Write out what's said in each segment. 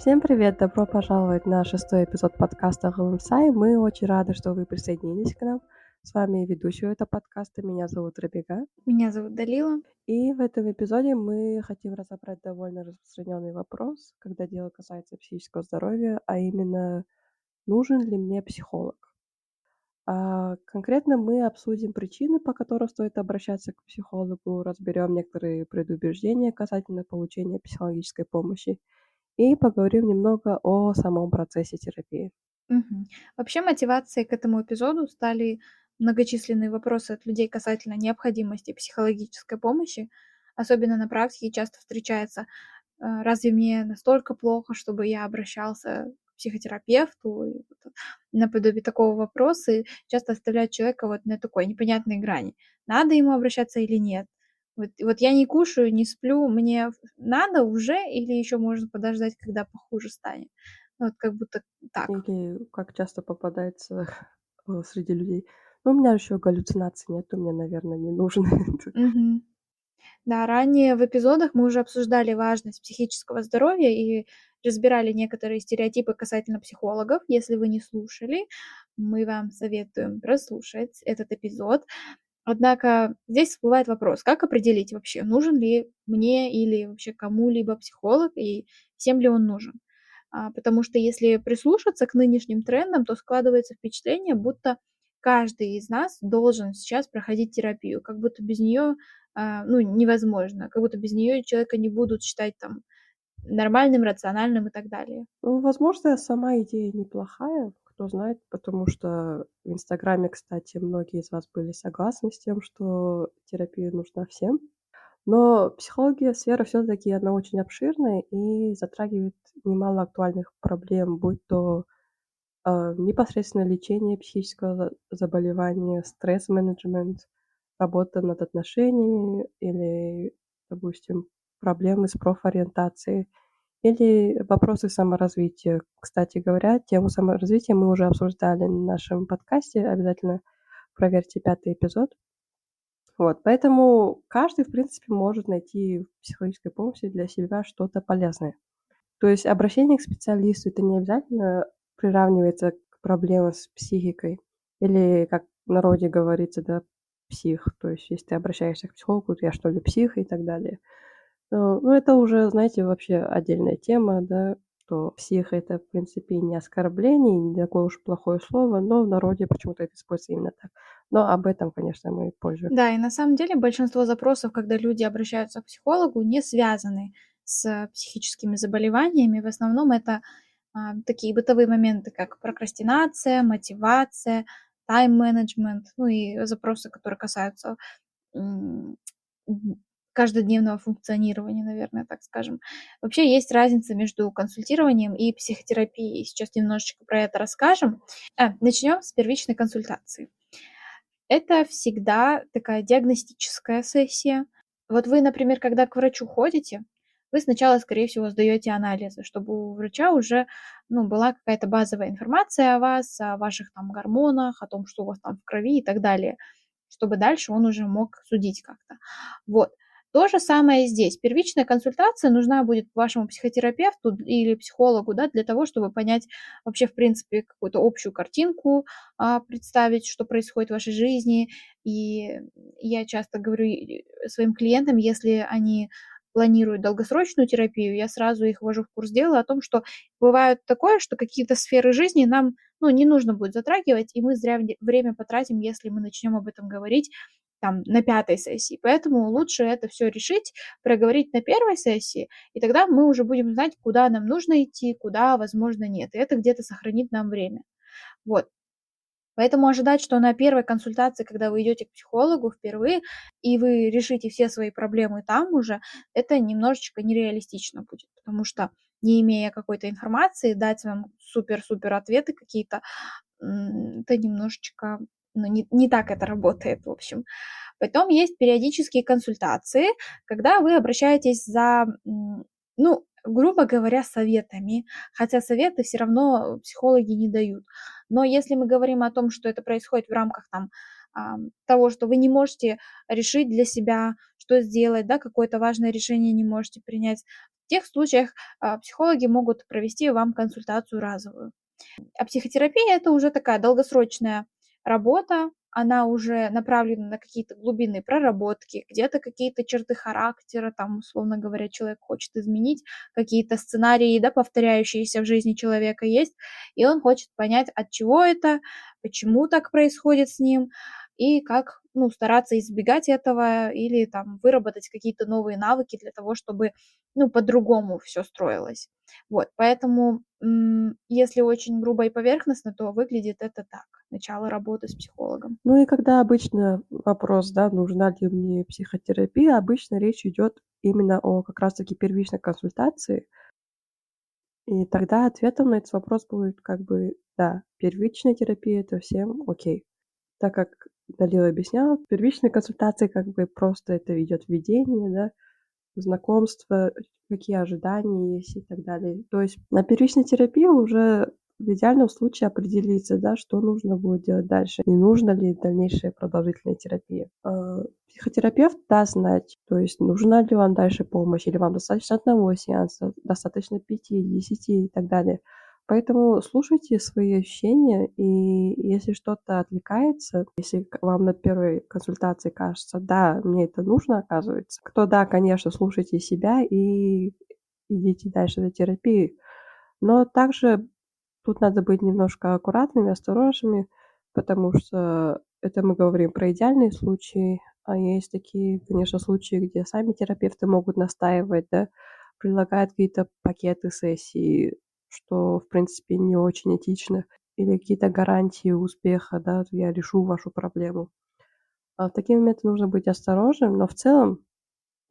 Всем привет! Добро пожаловать на шестой эпизод подкаста Галымсай. Мы очень рады, что вы присоединились к нам. С вами ведущая этого подкаста. Меня зовут Рабига. Меня зовут Далила. И в этом эпизоде мы хотим разобрать довольно распространенный вопрос, когда дело касается психического здоровья, а именно, нужен ли мне психолог? А, конкретно мы обсудим причины, по которым стоит обращаться к психологу, разберем некоторые предубеждения касательно получения психологической помощи и поговорим немного о самом процессе терапии. Мгм. Вообще мотивацией к этому эпизоду стали многочисленные вопросы от людей касательно необходимости психологической помощи. Особенно на практике часто встречается, э, разве мне настолько плохо, чтобы я обращался к психотерапевту? И вот наподобие такого вопроса и часто оставляют человека вот на такой непонятной грани. Надо ему обращаться или нет? Вот, вот я не кушаю, не сплю, мне надо уже или еще можно подождать, когда похуже станет? Вот как будто так. Или как часто попадается среди людей. Ну, у меня еще галлюцинаций нет, мне, наверное, не нужно. Мгм. Да, ранее в эпизодах мы уже обсуждали важность психического здоровья и разбирали некоторые стереотипы касательно психологов. Если вы не слушали, мы вам советуем прослушать этот эпизод. Однако здесь всплывает вопрос, как определить вообще, нужен ли мне или вообще кому-либо психолог и всем ли он нужен. А, потому что если прислушаться к нынешним трендам, то складывается впечатление, будто каждый из нас должен сейчас проходить терапию, как будто без нее а, ну, невозможно, как будто без нее человека не будут считать там нормальным, рациональным и так далее. Ну, возможно, сама идея неплохая, кто знает, потому что в Инстаграме, кстати, многие из вас были согласны с тем, что терапия нужна всем. Но психология сфера все-таки она очень обширная и затрагивает немало актуальных проблем, будь то э, непосредственно лечение психического заболевания, стресс-менеджмент, работа над отношениями или, допустим, проблемы с профориентацией или вопросы саморазвития. Кстати говоря, тему саморазвития мы уже обсуждали на нашем подкасте. Обязательно проверьте пятый эпизод. Вот, поэтому каждый, в принципе, может найти в психологической помощи для себя что-то полезное. То есть обращение к специалисту это не обязательно приравнивается к проблемам с психикой. Или, как в народе говорится, да, псих. То есть, если ты обращаешься к психологу, то я что ли псих и так далее. Ну, ну, это уже, знаете, вообще отдельная тема, да, что псих это, в принципе, не оскорбление, не такое уж плохое слово, но в народе почему-то это используется именно так. Но об этом, конечно, мы позже. Да, и на самом деле большинство запросов, когда люди обращаются к психологу, не связаны с психическими заболеваниями. В основном это а, такие бытовые моменты, как прокрастинация, мотивация, тайм-менеджмент, ну и запросы, которые касаются каждодневного функционирования, наверное, так скажем. Вообще есть разница между консультированием и психотерапией. Сейчас немножечко про это расскажем. А, начнем с первичной консультации. Это всегда такая диагностическая сессия. Вот вы, например, когда к врачу ходите, вы сначала, скорее всего, сдаете анализы, чтобы у врача уже ну, была какая-то базовая информация о вас, о ваших там гормонах, о том, что у вас там в крови и так далее, чтобы дальше он уже мог судить как-то. Вот. То же самое здесь. Первичная консультация нужна будет вашему психотерапевту или психологу, да, для того, чтобы понять вообще, в принципе, какую-то общую картинку, а, представить, что происходит в вашей жизни. И я часто говорю своим клиентам, если они планируют долгосрочную терапию, я сразу их ввожу в курс дела о том, что бывает такое, что какие-то сферы жизни нам ну, не нужно будет затрагивать, и мы зря время потратим, если мы начнем об этом говорить там на пятой сессии. Поэтому лучше это все решить, проговорить на первой сессии, и тогда мы уже будем знать, куда нам нужно идти, куда, возможно, нет. И это где-то сохранит нам время. Вот. Поэтому ожидать, что на первой консультации, когда вы идете к психологу впервые, и вы решите все свои проблемы там уже, это немножечко нереалистично будет, потому что не имея какой-то информации, дать вам супер-супер ответы какие-то, это немножечко ну, не, не так это работает, в общем. Потом есть периодические консультации, когда вы обращаетесь за, ну, грубо говоря, советами, хотя советы все равно психологи не дают. Но если мы говорим о том, что это происходит в рамках там того, что вы не можете решить для себя, что сделать, да, какое-то важное решение не можете принять тех случаях а, психологи могут провести вам консультацию разовую. А психотерапия это уже такая долгосрочная работа, она уже направлена на какие-то глубинные проработки, где-то какие-то черты характера, там, условно говоря, человек хочет изменить, какие-то сценарии, да, повторяющиеся в жизни человека есть, и он хочет понять, от чего это, почему так происходит с ним, и как ну, стараться избегать этого или там выработать какие-то новые навыки для того, чтобы ну, по-другому все строилось. Вот, поэтому, если очень грубо и поверхностно, то выглядит это так, начало работы с психологом. Ну и когда обычно вопрос, да, нужна ли мне психотерапия, обычно речь идет именно о как раз-таки первичной консультации. И тогда ответом на этот вопрос будет как бы, да, первичная терапия – это всем окей. Так как Далила объясняла, в первичной консультации как бы просто это идет введение, да, знакомство, какие ожидания есть и так далее. То есть на первичной терапии уже в идеальном случае определиться, да, что нужно будет делать дальше, и нужно ли дальнейшая продолжительная терапия. А, психотерапевт даст знать, то есть нужна ли вам дальше помощь, или вам достаточно одного сеанса, достаточно пяти, десяти и так далее. Поэтому слушайте свои ощущения, и если что-то отвлекается, если вам на первой консультации кажется, да, мне это нужно, оказывается, то да, конечно, слушайте себя и идите дальше за терапией. Но также тут надо быть немножко аккуратными, осторожными, потому что это мы говорим про идеальные случаи, а есть такие, конечно, случаи, где сами терапевты могут настаивать, да, предлагают какие-то пакеты сессий, что, в принципе, не очень этично, или какие-то гарантии успеха, да, я решу вашу проблему. А в такие моменты нужно быть осторожным, но в целом,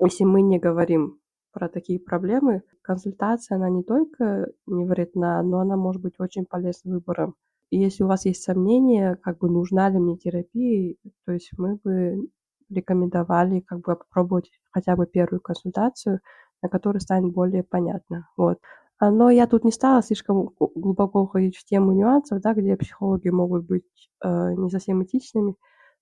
если мы не говорим про такие проблемы, консультация, она не только не вредна, но она может быть очень полезным выбором. И если у вас есть сомнения, как бы нужна ли мне терапия, то есть мы бы рекомендовали как бы попробовать хотя бы первую консультацию, на которой станет более понятно. Вот. А, но я тут не стала слишком глубоко уходить в тему нюансов, да, где психологи могут быть э, не совсем этичными.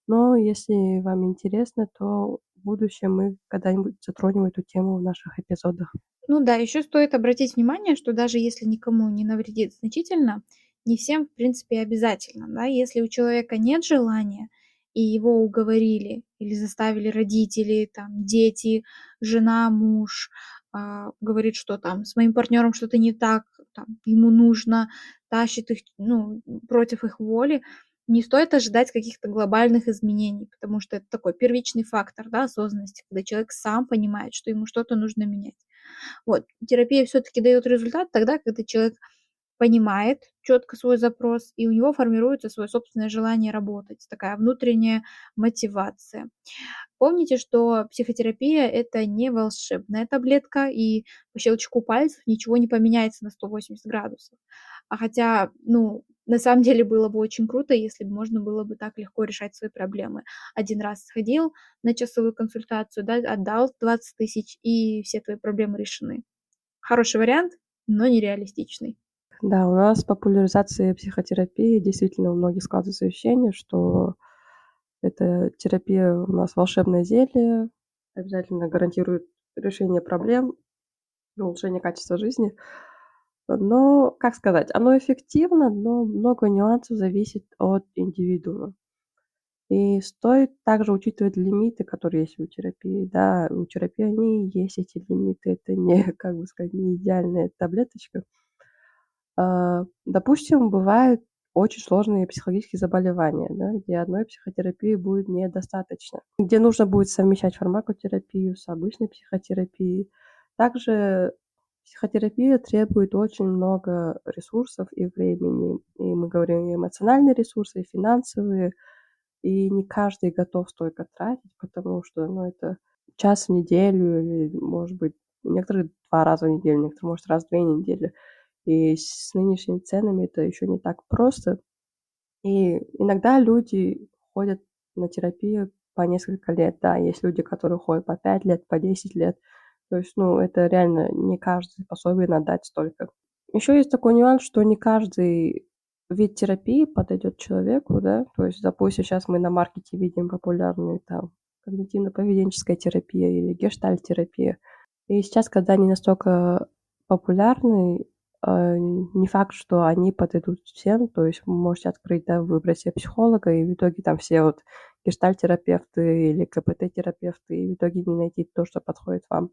Но если вам интересно, то в будущем мы когда-нибудь затронем эту тему в наших эпизодах. Ну да, еще стоит обратить внимание, что даже если никому не навредит значительно, не всем, в принципе, обязательно. Да? Если у человека нет желания, и его уговорили или заставили родители, там, дети, жена, муж, а, говорит, что там с моим партнером что-то не так, там, ему нужно, тащит их, ну, против их воли, не стоит ожидать каких-то глобальных изменений, потому что это такой первичный фактор да, осознанности, когда человек сам понимает, что ему что-то нужно менять. Вот. Терапия все-таки дает результат тогда, когда человек понимает четко свой запрос, и у него формируется свое собственное желание работать, такая внутренняя мотивация. Помните, что психотерапия – это не волшебная таблетка, и по щелчку пальцев ничего не поменяется на 180 градусов. А хотя, ну, на самом деле было бы очень круто, если бы можно было бы так легко решать свои проблемы. Один раз сходил на часовую консультацию, да, отдал 20 тысяч, и все твои проблемы решены. Хороший вариант, но нереалистичный. Да, у нас популяризация психотерапии действительно у многих складывается ощущение, что эта терапия у нас волшебное зелье, обязательно гарантирует решение проблем улучшение качества жизни. Но, как сказать, оно эффективно, но много нюансов зависит от индивидуума. И стоит также учитывать лимиты, которые есть у терапии. Да, у терапии они есть эти лимиты. Это не, как бы сказать, не идеальная таблеточка. А, допустим, бывают очень сложные психологические заболевания, да, где одной психотерапии будет недостаточно, где нужно будет совмещать фармакотерапию с обычной психотерапией. Также психотерапия требует очень много ресурсов и времени. И мы говорим и эмоциональные ресурсы, и финансовые. И не каждый готов столько тратить, потому что ну, это час в неделю, или, может быть, некоторые два раза в неделю, некоторые, может, раз в две недели. И с нынешними ценами это еще не так просто. И иногда люди ходят на терапию по несколько лет. Да, есть люди, которые ходят по 5 лет, по 10 лет. То есть, ну, это реально не каждый способен отдать столько. Еще есть такой нюанс, что не каждый вид терапии подойдет человеку, да, то есть, допустим, сейчас мы на маркете видим популярные там когнитивно-поведенческая терапия или гештальт-терапия. И сейчас, когда они настолько популярны, э, не факт, что они подойдут всем. То есть вы можете открыть, да, выбрать себе психолога, и в итоге там все вот гештальт-терапевты или КПТ-терапевты, и в итоге не найти то, что подходит вам.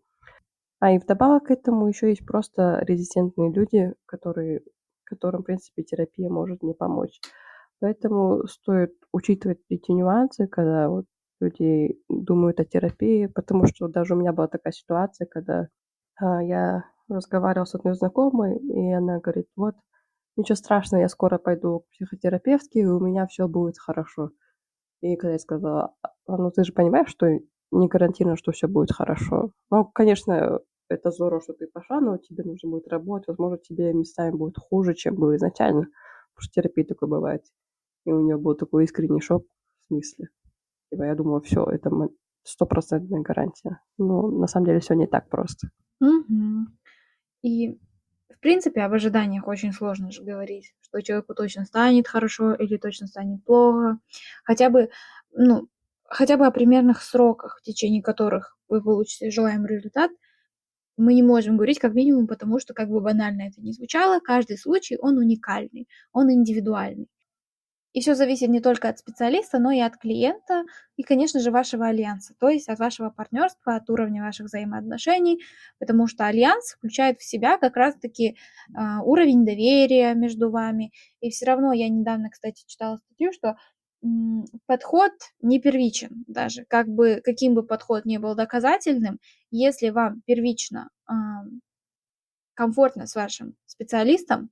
А и вдобавок к этому еще есть просто резистентные люди, которые, которым, в принципе, терапия может не помочь. Поэтому стоит учитывать эти нюансы, когда вот люди думают о терапии, потому что даже у меня была такая ситуация, когда а, я разговаривала с одной знакомой, и она говорит, вот, ничего страшного, я скоро пойду к психотерапевтке, и у меня все будет хорошо. И когда я сказала, «А, ну ты же понимаешь, что не гарантированно, что все будет хорошо. Ну, конечно, это здорово, что ты пошла, но тебе нужно будет работать, возможно, тебе местами будет хуже, чем было изначально, потому что терапия такой бывает. И у нее был такой искренний шок в смысле. Типа я думала, все, это стопроцентная гарантия. Но на самом деле все не так просто. И, в принципе, об ожиданиях очень сложно же говорить, что человеку точно станет хорошо или точно станет плохо. Хотя бы, ну, хотя бы о примерных сроках, в течение которых вы получите желаемый результат, мы не можем говорить как минимум, потому что, как бы банально это ни звучало, каждый случай, он уникальный, он индивидуальный. И все зависит не только от специалиста, но и от клиента, и, конечно же, вашего альянса, то есть от вашего партнерства, от уровня ваших взаимоотношений, потому что альянс включает в себя как раз-таки э, уровень доверия между вами. И все равно я недавно, кстати, читала статью, что подход не первичен даже, как бы, каким бы подход ни был доказательным, если вам первично комфортно с вашим специалистом,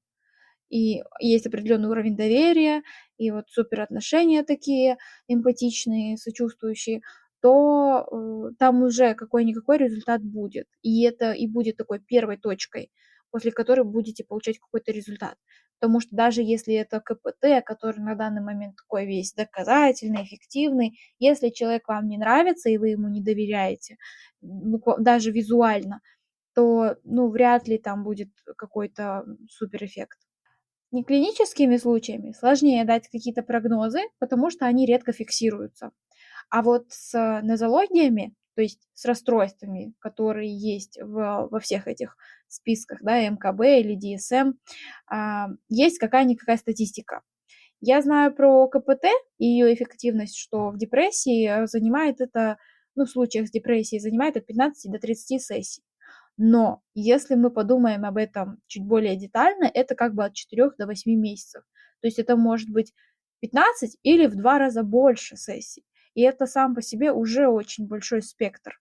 и есть определенный уровень доверия, и вот супер отношения такие эмпатичные, сочувствующие, то э, там уже какой-никакой результат будет. И это и будет такой первой точкой, после которой будете получать какой-то результат. Потому что даже если это КПТ, который на данный момент такой весь доказательный, эффективный, если человек вам не нравится и вы ему не доверяете, даже визуально, то ну, вряд ли там будет какой-то суперэффект неклиническими случаями сложнее дать какие-то прогнозы, потому что они редко фиксируются. А вот с нозологиями, то есть с расстройствами, которые есть в, во всех этих списках, да, МКБ или ДСМ, а, есть какая-никакая статистика. Я знаю про КПТ и ее эффективность, что в депрессии занимает это, ну, в случаях с депрессией занимает от 15 до 30 сессий. Но если мы подумаем об этом чуть более детально, это как бы от 4 до 8 месяцев. То есть это может быть 15 или в два раза больше сессий. И это сам по себе уже очень большой спектр,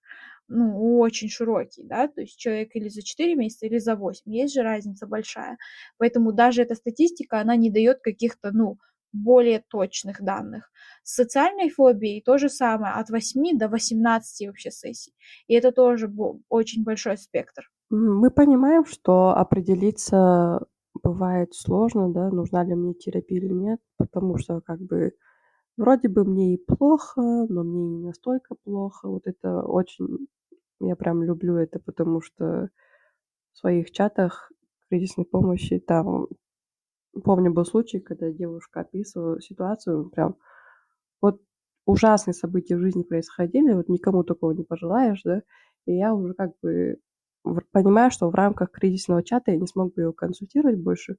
ну, очень широкий, да, то есть человек или за 4 месяца, или за 8, есть же разница большая. Поэтому даже эта статистика, она не дает каких-то, ну, более точных данных. С социальной фобией то же самое, от 8 до 18 вообще сессий. И это тоже очень большой спектр. Мы понимаем, что определиться бывает сложно, да, нужна ли мне терапия или нет, потому что как бы вроде бы мне и плохо, но мне не настолько плохо. Вот это очень, я прям люблю это, потому что в своих чатах кризисной помощи там Помню, был случай, когда девушка описывала ситуацию, прям вот ужасные события в жизни происходили, вот никому такого не пожелаешь, да, и я уже как бы понимаю, что в рамках кризисного чата я не смог бы его консультировать больше,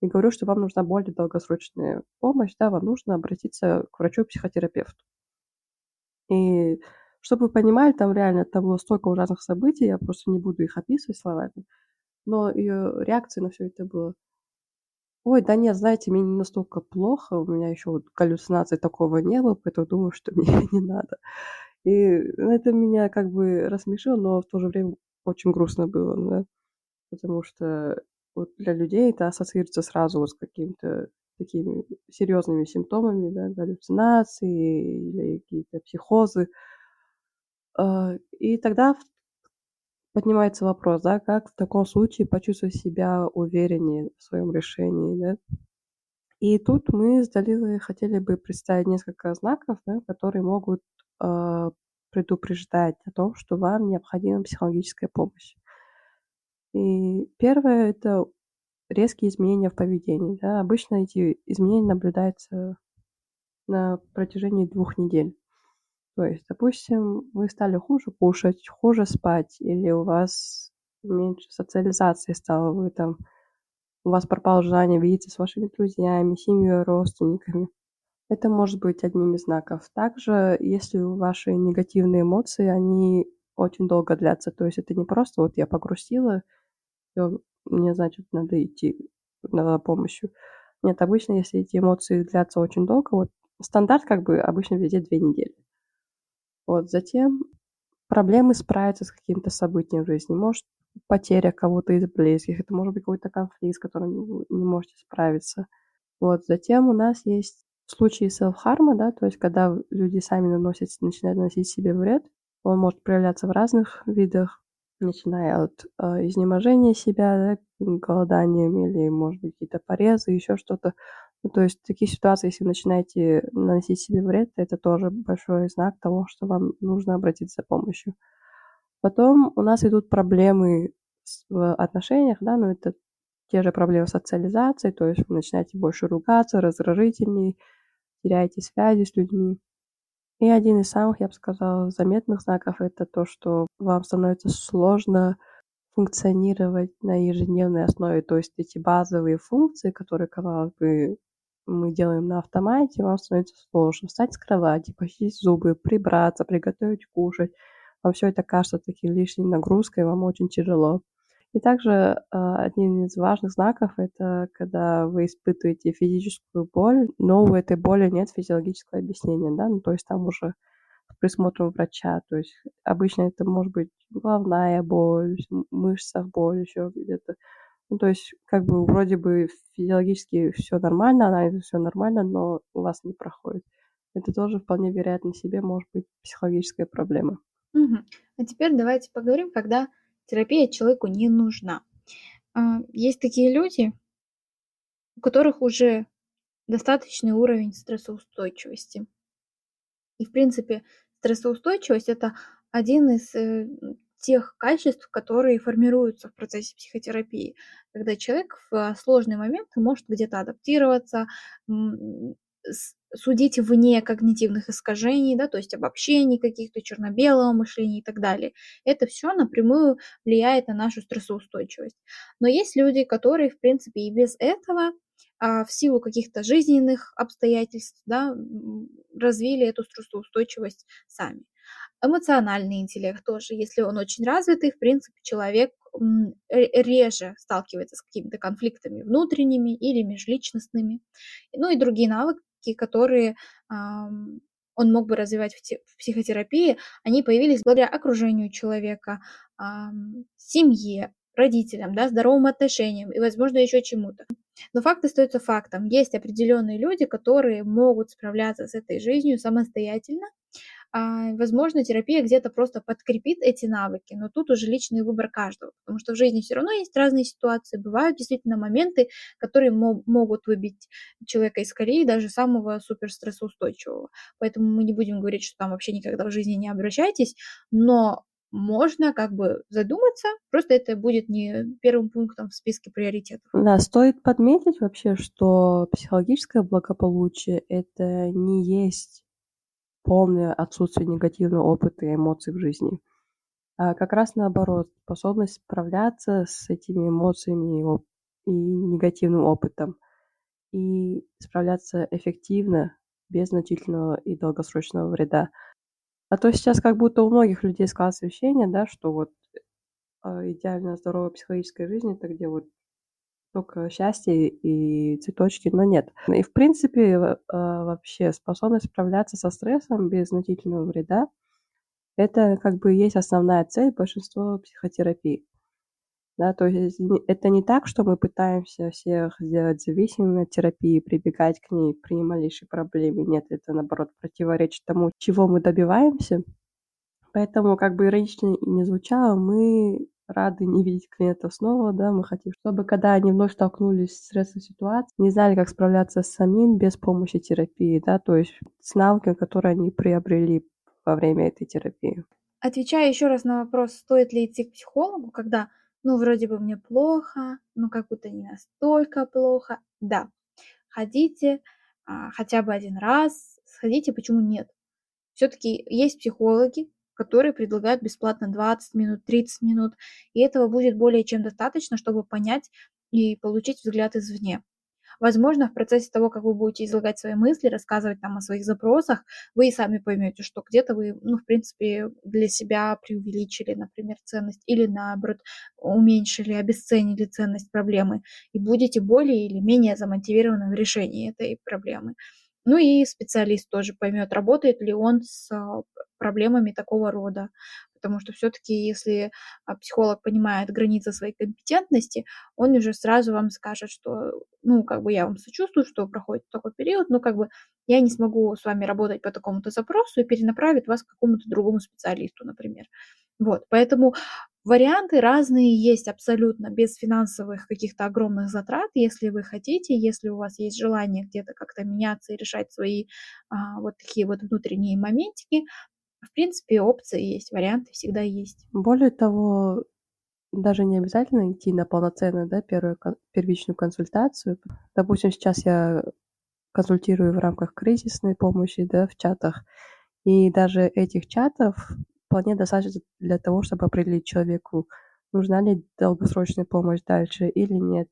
и говорю, что вам нужна более долгосрочная помощь, да, вам нужно обратиться к врачу-психотерапевту. И чтобы вы понимали, там реально там было столько ужасных событий, я просто не буду их описывать словами, но ее реакция на все это было Ой, да нет, знаете, мне не настолько плохо, у меня еще вот галлюцинаций такого не было, поэтому думаю, что мне не надо. И это меня как бы рассмешило, но в то же время очень грустно было, да, потому что вот для людей это ассоциируется сразу вот с какими-то такими серьезными симптомами, да, галлюцинации или какие-то психозы. А, и тогда поднимается вопрос, да, как в таком случае почувствовать себя увереннее в своем решении, да. И тут мы с Далилой хотели бы представить несколько знаков, да, которые могут э, предупреждать о том, что вам необходима психологическая помощь. И первое – это резкие изменения в поведении. Да. Обычно эти изменения наблюдаются на протяжении двух недель. То есть, допустим, вы стали хуже кушать, хуже спать, или у вас меньше социализации стало, вы там у вас пропало желание видеться с вашими друзьями, семьей, родственниками. Это может быть одним из знаков. Также, если ваши негативные эмоции, они очень долго длятся, то есть это не просто вот я погрустила, всё, мне, значит, надо идти за помощью. Нет, обычно, если эти эмоции длятся очень долго, вот стандарт как бы обычно везде 2 недели. Вот, затем проблемы справиться с каким-то событием в жизни. Может, потеря кого-то из близких, это может быть какой-то конфликт, с которым вы не можете справиться. Вот, затем у нас есть случаи селф-харма, да, то есть когда люди сами наносят начинают наносить себе вред. Он может проявляться в разных видах, начиная от, э, изнеможения себя, да, голоданием или, может быть, какие-то порезы, ещё что-то. Ну, то есть в таких ситуациях, если вы начинаете наносить себе вред, это тоже большой знак того, что вам нужно обратиться за помощью. Потом у нас идут проблемы в отношениях, да, но это те же проблемы социализации, то есть вы начинаете больше ругаться, раздражительней, теряете связи с людьми. И один из самых, я бы сказала, заметных знаков- это то, что вам становится сложно функционировать на ежедневной основе. То есть эти базовые функции, которые, казалось бы, мы делаем на автомате, вам становится сложно встать с кровати, почистить зубы, прибраться, приготовить кушать. Вам всё это кажется такой лишней нагрузкой, вам очень тяжело. И также, э, одним из важных знаков- это когда вы испытываете физическую боль, но у этой боли нет физиологического объяснения, да, ну, то есть там уже с присмотром врача. То есть обычно это может быть головная боль, в мышцах боль, ещё где-то. Ну, то есть как бы вроде бы физиологически всё нормально, анализы всё нормально, но у вас не проходит. Это тоже вполне вероятно себе может быть психологическая проблема. Мгм. А теперь давайте поговорим, когда терапия человеку не нужна. А, есть такие люди у которых уже достаточный уровень стрессоустойчивости. И в принципе стрессоустойчивость- это один из, э, тех качеств, которые формируются в процессе психотерапии, когда человек в сложный момент может где-то адаптироваться, судить вне когнитивных искажений, да, то есть обобщений каких-то, черно-белого мышления и так далее. Это всё напрямую влияет на нашу стрессоустойчивость. Но есть люди, которые, в принципе, и без этого, а, в силу каких-то жизненных обстоятельств, да, развили эту стрессоустойчивость сами. Эмоциональный интеллект тоже, если он очень развитый, в принципе, человек, реже сталкивается с какими-то конфликтами внутренними или межличностными. Ну и другие навыки, которые, ам, он мог бы развивать в те в психотерапии, они появились благодаря окружению человека, семье, родителям, да, здоровым отношениям и, возможно, ещё чему-то. Но факт остаётся фактом. Есть определённые люди, которые могут справляться с этой жизнью самостоятельно. А, возможно, терапия где-то просто подкрепит эти навыки, но тут уже личный выбор каждого, потому что в жизни всё равно есть разные ситуации. Бывают действительно моменты, которые мо могут выбить человека из колеи, даже самого суперстрессоустойчивого. Поэтому мы не будем говорить, что там вообще никогда в жизни не обращайтесь, но можно как бы задуматься, просто это будет не первым пунктом в списке приоритетов. Да, стоит подметить вообще, что психологическое благополучие- это не есть полное отсутствие негативного опыта и эмоций в жизни, а как раз наоборот, способность справляться с этими эмоциями и оп и негативным опытом, и справляться эффективно, без значительного и долгосрочного вреда. А то сейчас как будто у многих людей складывается ощущение, да, что вот, а, идеально здоровая психологическая жизнь- это где вот тока счастье и цветочки, но нет. И в принципе, а, вообще способность справляться со стрессом без значительного вреда- это как бы есть основная цель большинства психотерапий. Да, то есть не это не так, что мы пытаемся всех сделать зависимыми от терапии, прибегать к ней при малейшей проблеме. Нет, это наоборот противоречит тому, чего мы добиваемся. Поэтому, как бы иронично ни звучало, мы рады не видеть клиентов снова, да. Мы хотим, чтобы когда они вновь столкнулись с стрессовой ситуацией, не знали, как справляться с самим без помощи терапии, да, то есть с навыками, которые они приобрели во время этой терапии. Отвечая ещё раз на вопрос, стоит ли идти к психологу, когда, ну, вроде бы мне плохо, но как будто не настолько плохо. Да, ходите, а, хотя бы 1 раз, сходите, почему нет? Все-таки есть психологи, которые предлагают бесплатно 20 минут, 30 минут, и этого будет более чем достаточно, чтобы понять и получить взгляд извне. Возможно, в процессе того, как вы будете излагать свои мысли, рассказывать там о своих запросах, вы и сами поймете, что где-то вы, ну, в принципе, для себя преувеличили, например, ценность, или наоборот, уменьшили, обесценили ценность проблемы, и будете более или менее замотивированы в решении этой проблемы. Ну и специалист тоже поймет, работает ли он с а, проблемами такого рода. Потому что все-таки, если а, психолог понимает границы своей компетентности, он уже сразу вам скажет, что, ну, как бы я вам сочувствую, что проходит такой период, но как бы я не смогу с вами работать по такому-то запросу и перенаправит вас к какому-то другому специалисту, например. Вот, поэтому Варианты разные есть абсолютно, без финансовых каких-то огромных затрат, если вы хотите, если у вас есть желание где-то как-то меняться и решать свои а, вот такие вот внутренние моментики. В принципе, опции есть, варианты всегда есть. Более того, даже не обязательно идти на полноценную, да, первую первичную консультацию. Допустим, сейчас я консультирую в рамках кризисной помощи, да, в чатах. И даже этих чатов вполне достаточно для того, чтобы определить человеку, нужна ли долгосрочная помощь дальше или нет.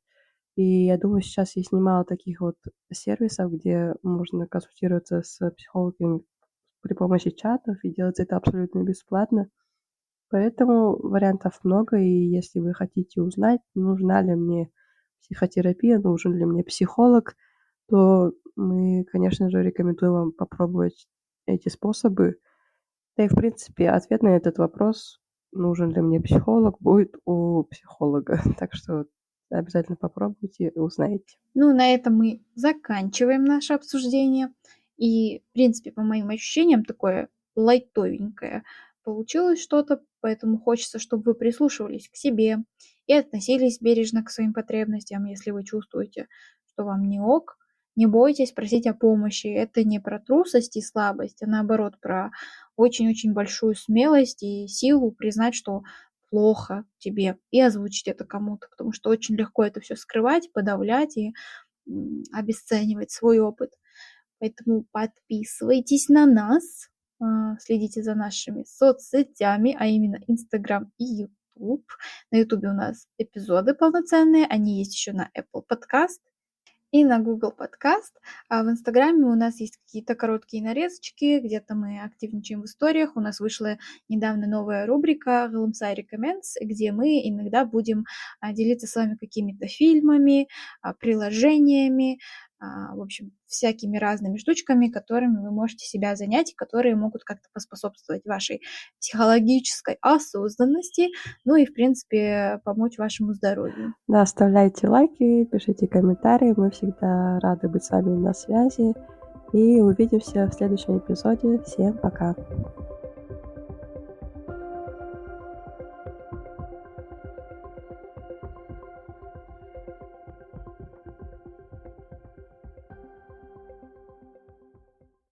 И я думаю, сейчас есть немало таких вот сервисов, где можно консультироваться с психологом при помощи чатов, и делать это абсолютно бесплатно. Поэтому вариантов много, и если вы хотите узнать, нужна ли мне психотерапия, нужен ли мне психолог, то мы, конечно же, рекомендуем вам попробовать эти способы, да и, в принципе, ответ на этот вопрос, нужен ли мне психолог, будет у психолога. Так что обязательно попробуйте и узнаете. Ну, на этом мы заканчиваем наше обсуждение. И, в принципе, по моим ощущениям, такое лайтовенькое получилось что-то, поэтому хочется, чтобы вы прислушивались к себе и относились бережно к своим потребностям, если вы чувствуете, что вам не ок. Не бойтесь просить о помощи. Это не про трусость и слабость, а наоборот про очень-очень большую смелость и силу признать, что плохо тебе, и озвучить это кому-то, потому что очень легко это все скрывать, подавлять и обесценивать свой опыт. Поэтому подписывайтесь на нас, а, следите за нашими соцсетями, а именно Instagram и YouTube. На YouTube у нас эпизоды полноценные, они есть еще на Apple Podcast и на Google Podcast. А в Инстаграме у нас есть какие-то короткие нарезочки, где-то мы активничаем в историях. У нас вышла недавно новая рубрика Галымсай Recommends, где мы иногда будем а, делиться с вами какими-то фильмами, а, приложениями, в общем, всякими разными штучками, которыми вы можете себя занять, которые могут как-то поспособствовать вашей психологической осознанности, ну и, в принципе, помочь вашему здоровью. Да, оставляйте лайки, пишите комментарии, мы всегда рады быть с вами на связи, и увидимся в следующем эпизоде. Всем пока!